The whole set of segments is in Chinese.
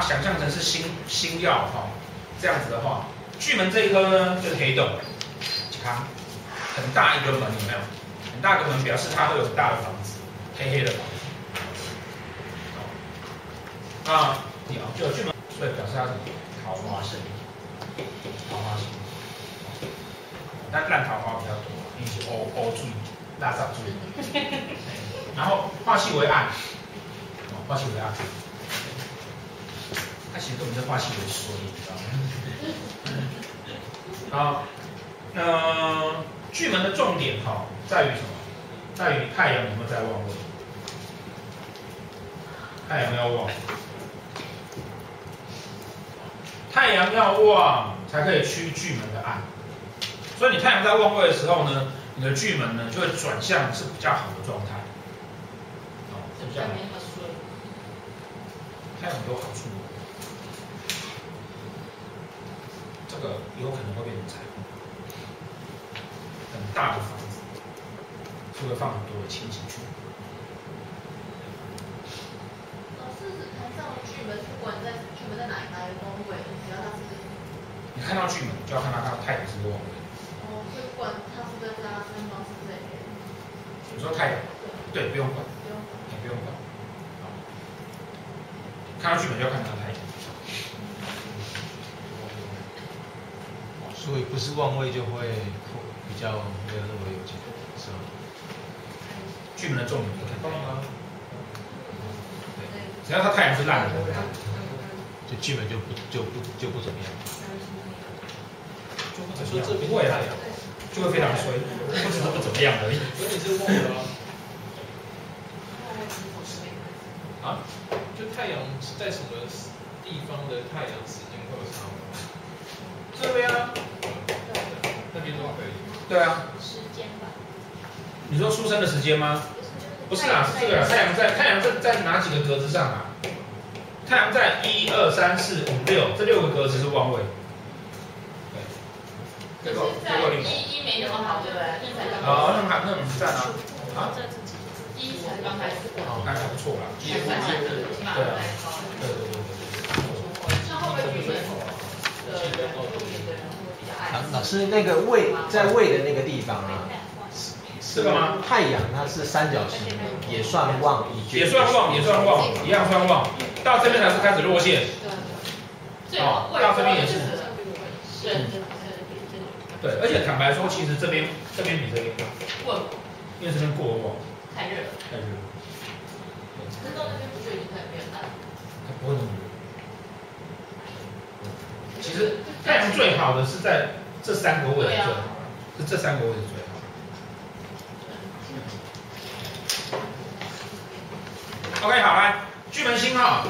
想象成是星星耀哈、哦，这样子的话，巨门这一颗呢就是黑洞，看很大一个门有没有？很大一个门表示它会有很大的房子，黑黑的房子。啊，有就巨门，所以表示它是桃花星，桃花星。但烂桃花比较多，因为是欧欧注拉杂注。然后化气为暗，化气为暗。它其实根本是化气为水，你知道吗？好，那，巨门的重点哈，在于什么？在于太阳有没有在旺位？太阳要旺。太阳要旺才可以驱巨门的暗，所以你太阳在旺位的时候呢，你的巨门呢就会转向是比较好的状态。哦，是这样。它有很多好处，这个有可能会变成财富，很大的房子，就会放很多的亲戚去。老师是台上的巨门，不管在巨门在哪哪一个宫位。你看到巨门，就要看到它的太阳是不是旺位。哦，就管它是在哪三方是这边。你说太阳？对，不用管。不用管。也不用管。好。看到巨门就要看它的太阳。所以不是旺位就会比较没有那么有钱，是吗？巨门的重点就看太阳。对。只要它太阳是烂的，就巨门就不就不就不怎么样。说这不会啊，就会非常衰，不只是不怎么样而已。所以你是旺的啊？啊？就太阳在什么地方的太阳时间会有差吗？这边啊。那边都可以。对啊。时间吧。你说出生的时间吗？不是啊，是这个太阳在太阳在在哪几个格子上啊？太阳在一二三四五六这六个格子是旺位。结果结果一一没那么好，对不对？一才刚。哦，那么还那么赞啊？啊？一才刚开始。哦，那还不错啦。一才刚开始，起码还高。对对对对。像后面巨门的人，后面的人会比较爱。老师，那个位在位的那个地方啊，这个吗？太阳它是三角形，也算旺，也算旺，也算旺，一样算旺。到这边才是开始落线。对。哦，到这边也是。是。对，而且坦白说，其实这边这边比这边过，因为这边过旺，太热了，太热了。可是到那边不就已经太变淡了？它不会那么热。其实太阳最好的是在这三个位置最好，是这三个位置最好。OK，好来，巨门星号，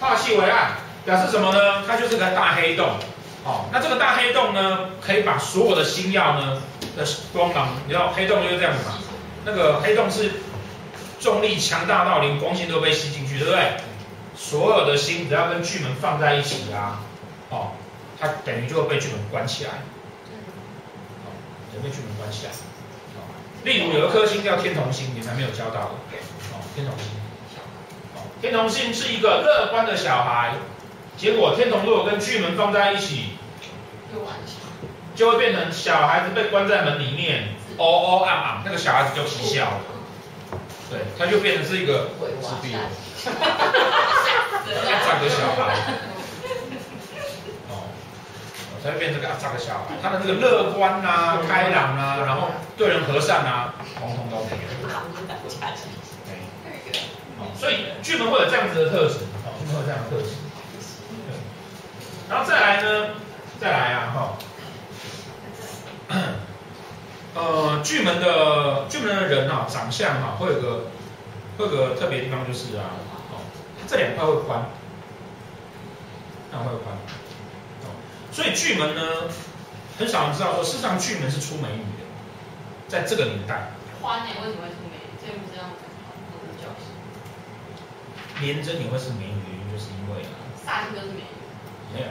化气为暗，表示什么呢？它就是个大黑洞。哦，那这个大黑洞呢，可以把所有的星耀呢的光芒，你知道黑洞就是这样子嘛？那个黑洞是重力强大到连光线都被吸进去，对不对？所有的星只要跟巨门放在一起啊，哦，它等于就会被巨门关起来。哦，等于被巨门关起来。哦，例如有一颗星叫天同星，你们还没有教到的。哦，天同星。哦，天同星是一个乐观的小孩，结果天同如果跟巨门放在一起。就会变成小孩子被关在门里面，哦哦啊啊，那个小孩子就啼笑了，对，他就变成是一个自闭了，阿杂的小孩，哦，他就变成个阿杂的小孩，他的那个乐观啊、开朗啊，然后对人和善啊，统统都没有。所以巨门会有这样子的特质，哦，巨门会有这样的特质，然后再来呢？再来啊，哈，呃，巨门的巨门的人啊，长相哈，会有个会有个特别地方就是啊，哦，这两块会宽，这样会宽，哦，所以巨门呢，很少人知道说，事实上巨门是出美女的，在这个年代。宽呢？为什么会出美女？这不是这样子，不是叫廉贞也会是美女，原因就是因为啊，煞星都是美女。没有，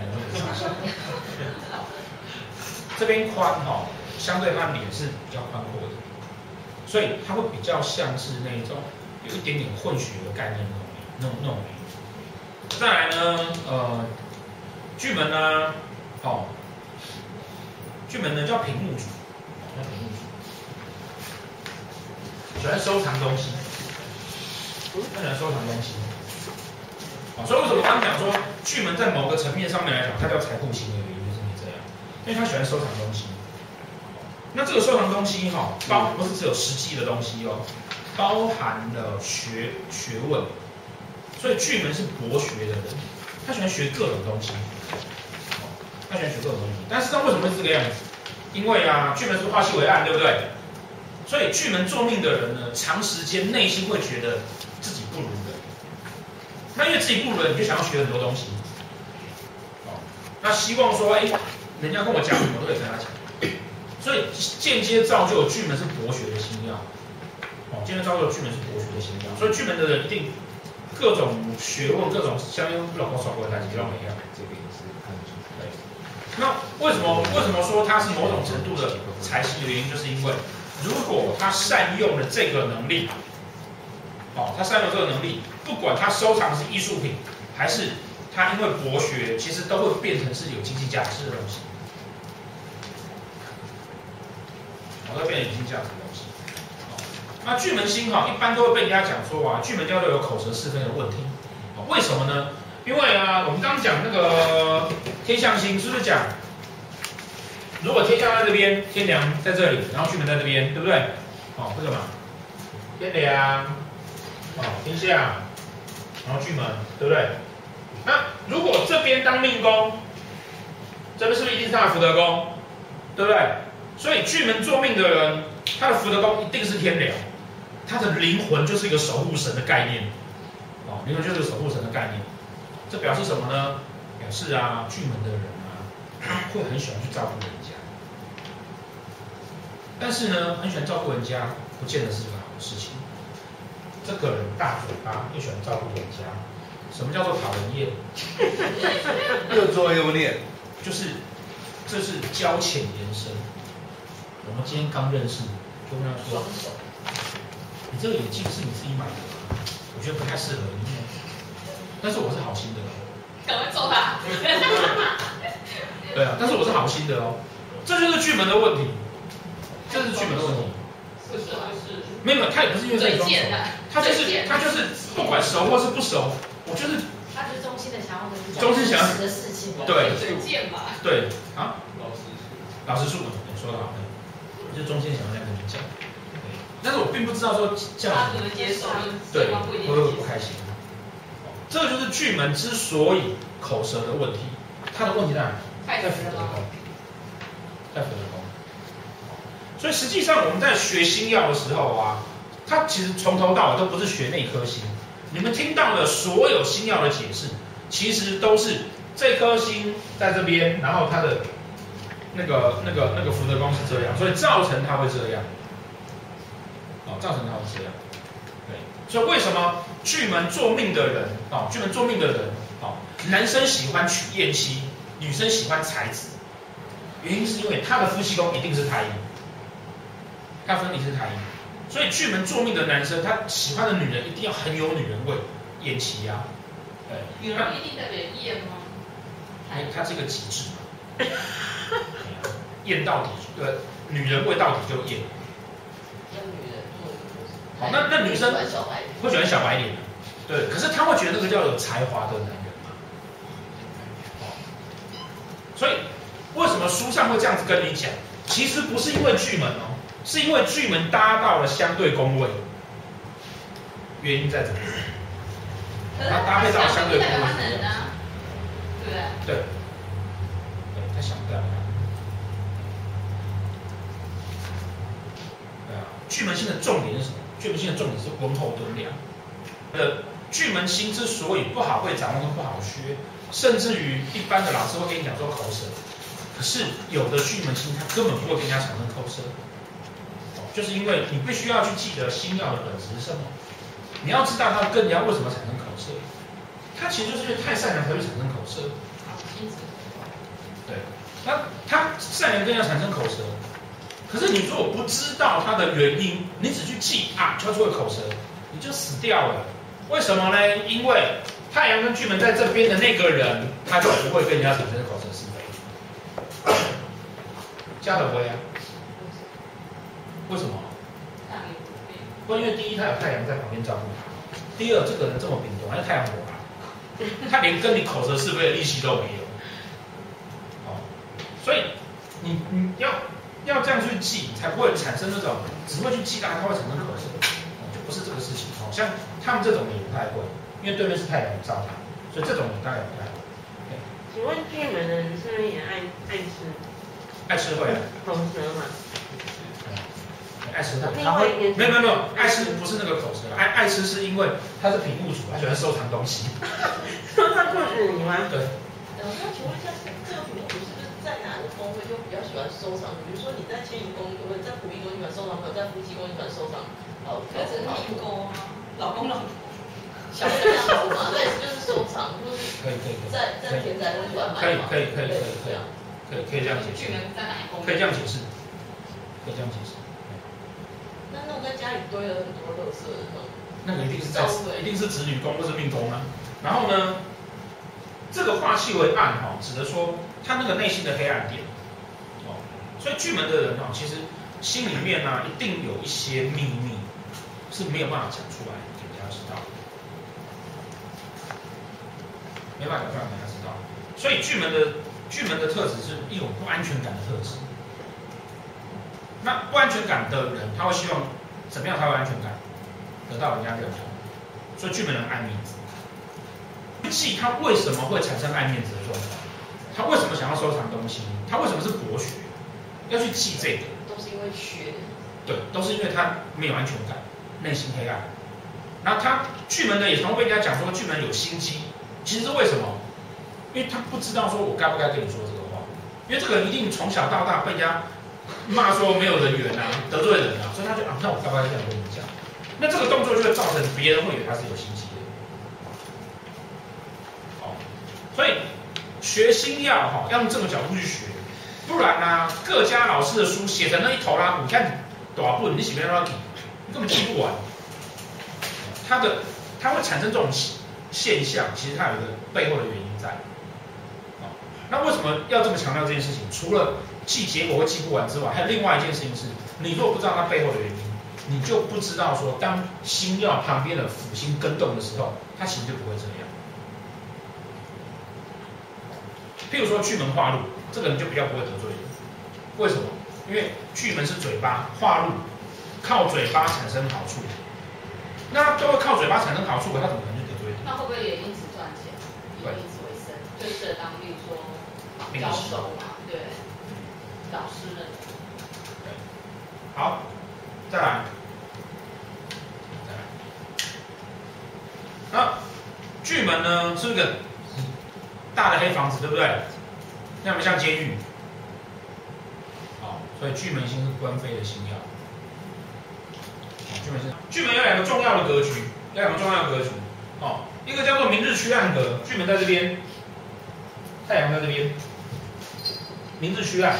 这边宽哈，相对它脸是比较宽阔的，所以它会比较像是那种有一点点混血的概念那种那种那种。再来呢，呃，巨门呢，哦，巨门呢叫屏幕族，叫屏幕族，喜欢收藏东西，喜欢收藏东西。所以为什么刚刚讲说巨门在某个层面上面来讲，它叫财库星的原因就是因为这样，因为他喜欢收藏东西。那这个收藏东西哈，包不是只有实际的东西哦，包含了学学问。所以巨门是博学的人，他喜欢学各种东西。他喜欢学各种东西，但是他为什么会这个样子？因为啊，巨门是化气为暗，对不对？所以巨门坐命的人呢，长时间内心会觉得自己不如。那因为自己不如人，你就想要学很多东西。哦，那希望说，哎，人家跟我讲什么，都可以跟他讲。所以间接造就巨门是博学的星曜。哦，间接造就巨门是博学的星曜。所以巨门的人一定各种学问、各种相应老高少过他几都没有。这个也是看出来。那为什么为什么说他是某种程度的才是的原因，就是因为如果他善用了这个能力，哦，他善用这个能力。不管他收藏是艺术品，还是他因为博学，其实都会变成是有经济价值的东西。好，都变成有经济价值的东西。那巨门星哈，一般都会被人家讲说啊，巨门叫做有口舌是非的问题。为什么呢？因为啊，我们刚刚讲那个天象星，是不是讲，如果天相在这边，天梁在这里，然后巨门在这边，对不对？好，为什么？天梁，哦，天相。然后巨门，对不对？那如果这边当命宫，这边是不是一定是他的福德宫？对不对？所以巨门做命的人，他的福德宫一定是天梁，他的灵魂就是一个守护神的概念。哦，灵魂就是守护神的概念。这表示什么呢？表示啊，巨门的人啊，会很喜欢去照顾人家。但是呢，很喜欢照顾人家，不见得是一个好事情。这个人大嘴巴，又喜欢照顾人家。什么叫做讨人厌？又作又念，就是这是交浅言深。我们今天刚认识，就跟他说：“你这个眼镜是你自己买的吗？我觉得不太适合你。但是我是好心的。”赶快揍他！对啊，但是我是好心的哦。这就是巨门的问题。这是巨门的问题。是是是。没有，他也不是因为这种。他就是他就是不管熟或是不熟，我就是。他就是衷心的想要跟你讲。衷心想要的事情。对。嘴贱嘛。对啊。老实老实说，你说的好，我就衷心想要跟你讲。但是我并不知道说这样。他不能接受。对，会不会不开心？这个就是巨门之所以口舌的问题，他的问题在哪里？在福德宫。在福德宫。所以实际上我们在学星曜的时候啊。它其实从头到尾都不是学那颗星，你们听到的所有星曜的解释，其实都是这颗星在这边，然后它的那个那个那个福德宫是这样，所以造成它会这样，哦，造成它会这样，对，所以为什么巨门坐命的人，哦，巨门坐命的人，哦，男生喜欢娶艳妻，女生喜欢才子，原因是因为他的夫妻宫一定是太阴，他分离是太阴。所以巨门做命的男生，他喜欢的女人一定要很有女人味，艳妻呀，对。女人一定特别艳吗？哎，他是一个极致嘛。艳到底，对，女人味到底就艳。跟女人做。好，那那女生会喜欢小白脸，对，可是他会觉得那个叫有才华的男人嘛。所以为什么书上会这样子跟你讲？其实不是因为巨门哦。是因为巨门搭到了相对宫位，原因在这里。它搭配到了相对宫位，对不对？对。对，他想不到。对啊，巨门星的重点是什么？巨门星的重点是温厚敦良。呃，巨门星之所以不好会掌握跟不好学，甚至于一般的老师会跟你讲说口舌，可是有的巨门星他根本不会跟人家产生口舌。就是因为你必须要去记得星曜的本质是什么，你要知道他跟人家为什么产生口舌，他其实就是因为太善良才会产生口舌。对，那他善良跟人家产生口舌，可是你如果不知道它的原因，你只去记啊，敲出个口舌，你就死掉了。为什么呢？因为太阳跟巨门在这边的那个人，他就不会跟人家产生口舌是非。加德威啊？为什么？不，因为第一，他有太阳在旁边照顾他；第二，这个人这么秉还有太阳火啊，他连跟你口舌是非的力气都没有。哦，所以你你要要这样去记，才不会产生那种只会去记大，他会产生口舌，就不是这个事情。好像他们这种也不太会，因为对面是太阳照他，所以这种你大概不太会。请问巨门的人是不是也爱爱吃？爱吃会啊。口舌嘛。爱吃会，他会没有没有没有，爱吃不是那个口舌，爱爱吃是因为他是品物主，他喜欢收藏东西。收藏裤子你吗？对。呃，那请问一下，这个品物主是不是在哪个宫位就比较喜欢收藏？比如说你在迁移宫，或者在仆役宫，你喜欢收藏或者；在夫妻宫，你喜欢收藏哦，可是命宫啊，老公老婆，小三小五嘛，对就是收藏，就是可以可以可以，在在田宅很喜欢买可以可以可以可以可以，可以可以这样解释。可以这样解释，可以这样解释。那那种在家里堆了很多垃圾的那个一定是在一定是子女宫或是命宫啊。然后呢，这个化气为暗哈，指的说他那个内心的黑暗点哦。所以巨门的人哈，其实心里面呢一定有一些秘密是没有办法讲出来给人家知道，没办法讲出来给人家知道。所以巨门的巨门的特质是一种不安全感的特质。那不安全感的人，他会希望怎么样才有安全感？得到人家认同。所以巨门人爱面子。记他为什么会产生爱面子的状况？他为什么想要收藏东西？他为什么是博学？要去记这个？都是因为学。对，都是因为他没有安全感，内心黑暗。然后他巨门的也常会被人家讲说巨门有心机，其实是为什么？因为他不知道说我该不该跟你说这个话，因为这个人一定从小到大被人家。骂说没有人缘啊，得罪人啊，所以他就啊，那我该不该这样跟你讲？那这个动作就会造成别人会以为他是有心机的。好，所以学星曜哈，要用这个角度去学，不然呢、啊，各家老师的书写成那一头拉，你看多不，你写不完，你根本记不完。他的他会产生这种现象，其实它有一个背后的原因在。好，那为什么要这么强调这件事情？除了记结果会记不完之外，还有另外一件事情是，你如果不知道它背后的原因，你就不知道说，当星曜旁边的辅星跟动的时候，它其实就不会这样。譬如说巨门化禄，这个人就比较不会得罪人。为什么？因为巨门是嘴巴，化禄靠嘴巴产生好处。那都会靠嘴巴产生好处，他怎么可能去得罪人？那会不会也因此赚钱？也因此为生，对，就是当高手嘛，对。老师们，对，好，再来，再来，那巨门呢是一个大的黑房子，对不对？那不像监狱，好，所以巨门星是官非的星曜。巨门星，巨门有两个重要的格局，有两个重要的格局，哦，一个叫做明日区暗格，巨门在这边，太阳在这边，明日区暗。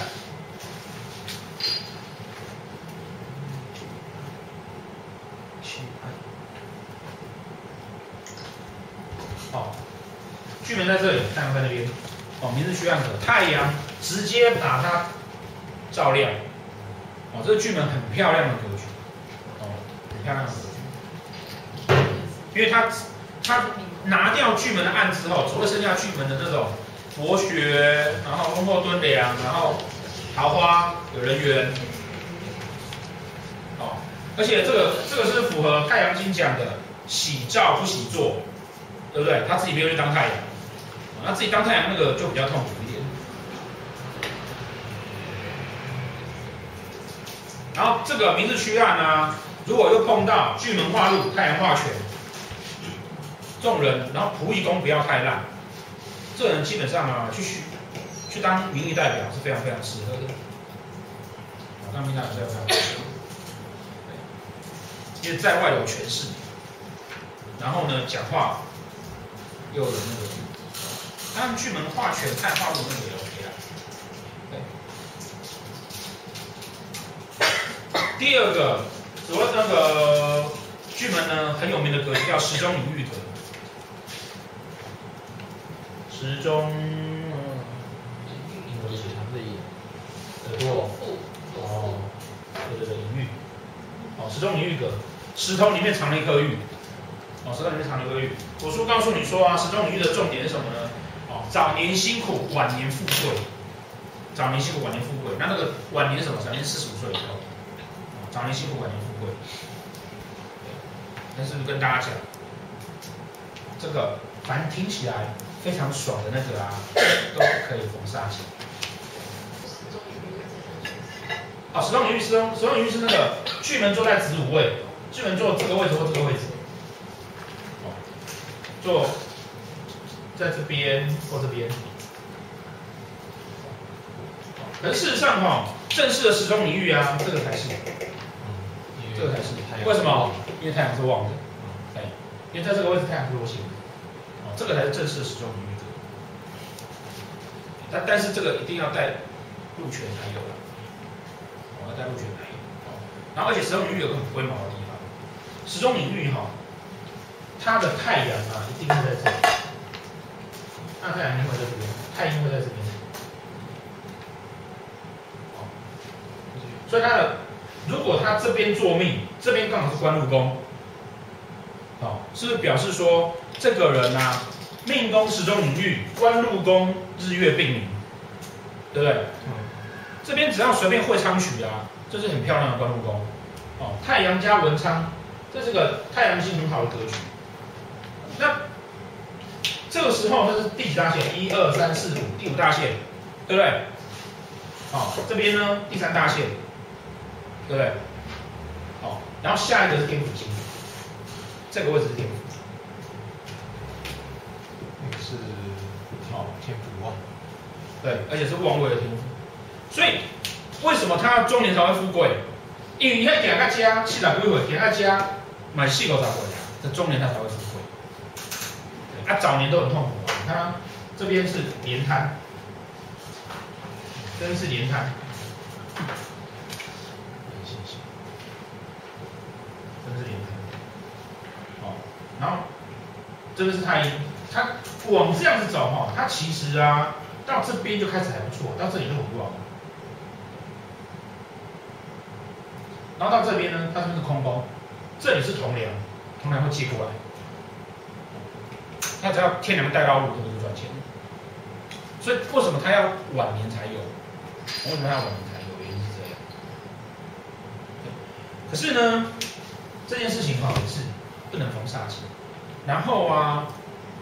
巨门在这里，太阳在那边，哦，明日区暗的，太阳直接把它照亮，哦，这个巨门很漂亮的格局，哦，很漂亮的格局，因为它它拿掉巨门的暗之后，除了剩下巨门的这种博学，然后温厚敦良，然后桃花有人缘，哦，而且这个这个是符合太阳星讲的喜照不喜坐，对不对？他自己没有去当太阳。那自己当太阳那个就比较痛苦一点。然后这个明日区暗呢，如果又碰到巨门化禄、太阳化权，众人，然后仆役宫不要太烂，这人基本上啊，去去当民意代表是非常非常适合的。当民代表非常适合，因为在外有权势，然后呢，讲话又有那个。他们巨门化权太化禄那个也 OK 了，对。第二个，所谓那个巨门呢，很有名的格局叫时钟领域格。时钟，英文是它的音，耳朵。哦，对对对，领域。哦，时钟领域格，石头里面藏了一颗玉。哦，石头里面藏了一颗玉。我叔告诉你说啊，时钟领域的重点是什么呢？哦，早年辛苦，晚年富贵。早年辛苦，晚年富贵。那那个晚年是什么？早年四十五岁以后。早年辛苦，晚年富贵。但是跟大家讲，这个反正听起来非常爽的那个啊，都可以逢煞气。啊，时钟领域，时钟，时钟领域是那个巨门坐在子午位，巨门坐这个位置或这个位置。哦，坐在这边或这边。可是事实上哈，正式的时钟领域啊，这个才是。这个才是，为什么？因为太阳是旺的，对，因为在这个位置太阳是弱性的，哦，这个才是正式的时钟领域格。但但是这个一定要带禄权才有了，哦，要带禄权才有，哦，然后而且时钟领域有个很龟毛的地方，时钟领域哈，它的太阳啊一定会在这里，那太阳一定会在这边，太阴会在这边，所以它的。如果他这边坐命，这边刚好是官禄宫，好，是不是表示说这个人呐、啊，命宫时钟领域，官禄宫日月并明，对不对？嗯。这边只要随便会昌曲啊，这是很漂亮的官禄宫，哦，太阳加文昌，这是个太阳星很好的格局。那这个时候这是第几大线？一二三四五，第五大线，对不对？好，这边呢第三大线。对不对？好，然后下一个是天府星，这个位置是天府，那个是好天赋啊，对，而且是旺位的天赋，所以为什么他中年才会富贵？因为你看给他家七十几岁，给他家买四五十岁啊，这中年他才会富贵。啊，早年都很痛苦啊，你看这边是廉贪，这边是廉贪。然后这个是太阴，它往这样子走哈，它其实啊到这边就开始还不错，到这里就很旺。然后到这边呢，它是不是空包？这里是同梁，同梁会借过来。那只要天梁带到路，这就赚钱。所以为什么他要晚年才有？为什么他要晚年才有？原因是这样。可是呢，这件事情哈也是。不能逢煞气，然后啊，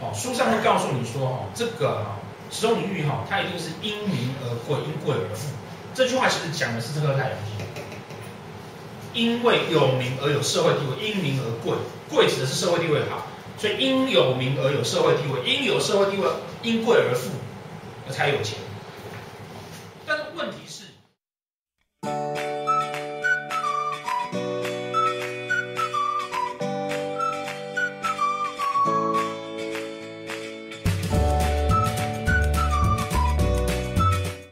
哦，书上会告诉你说，哦，这个哈、哦，时钟领域哈，它一定是因民而贵，因贵而富。这句话其实讲的是这个太阳星，因为有名而有社会地位，因名而贵，贵指的是社会地位好，所以因有名而有社会地位，因有社会地位，因贵而富，而才有钱。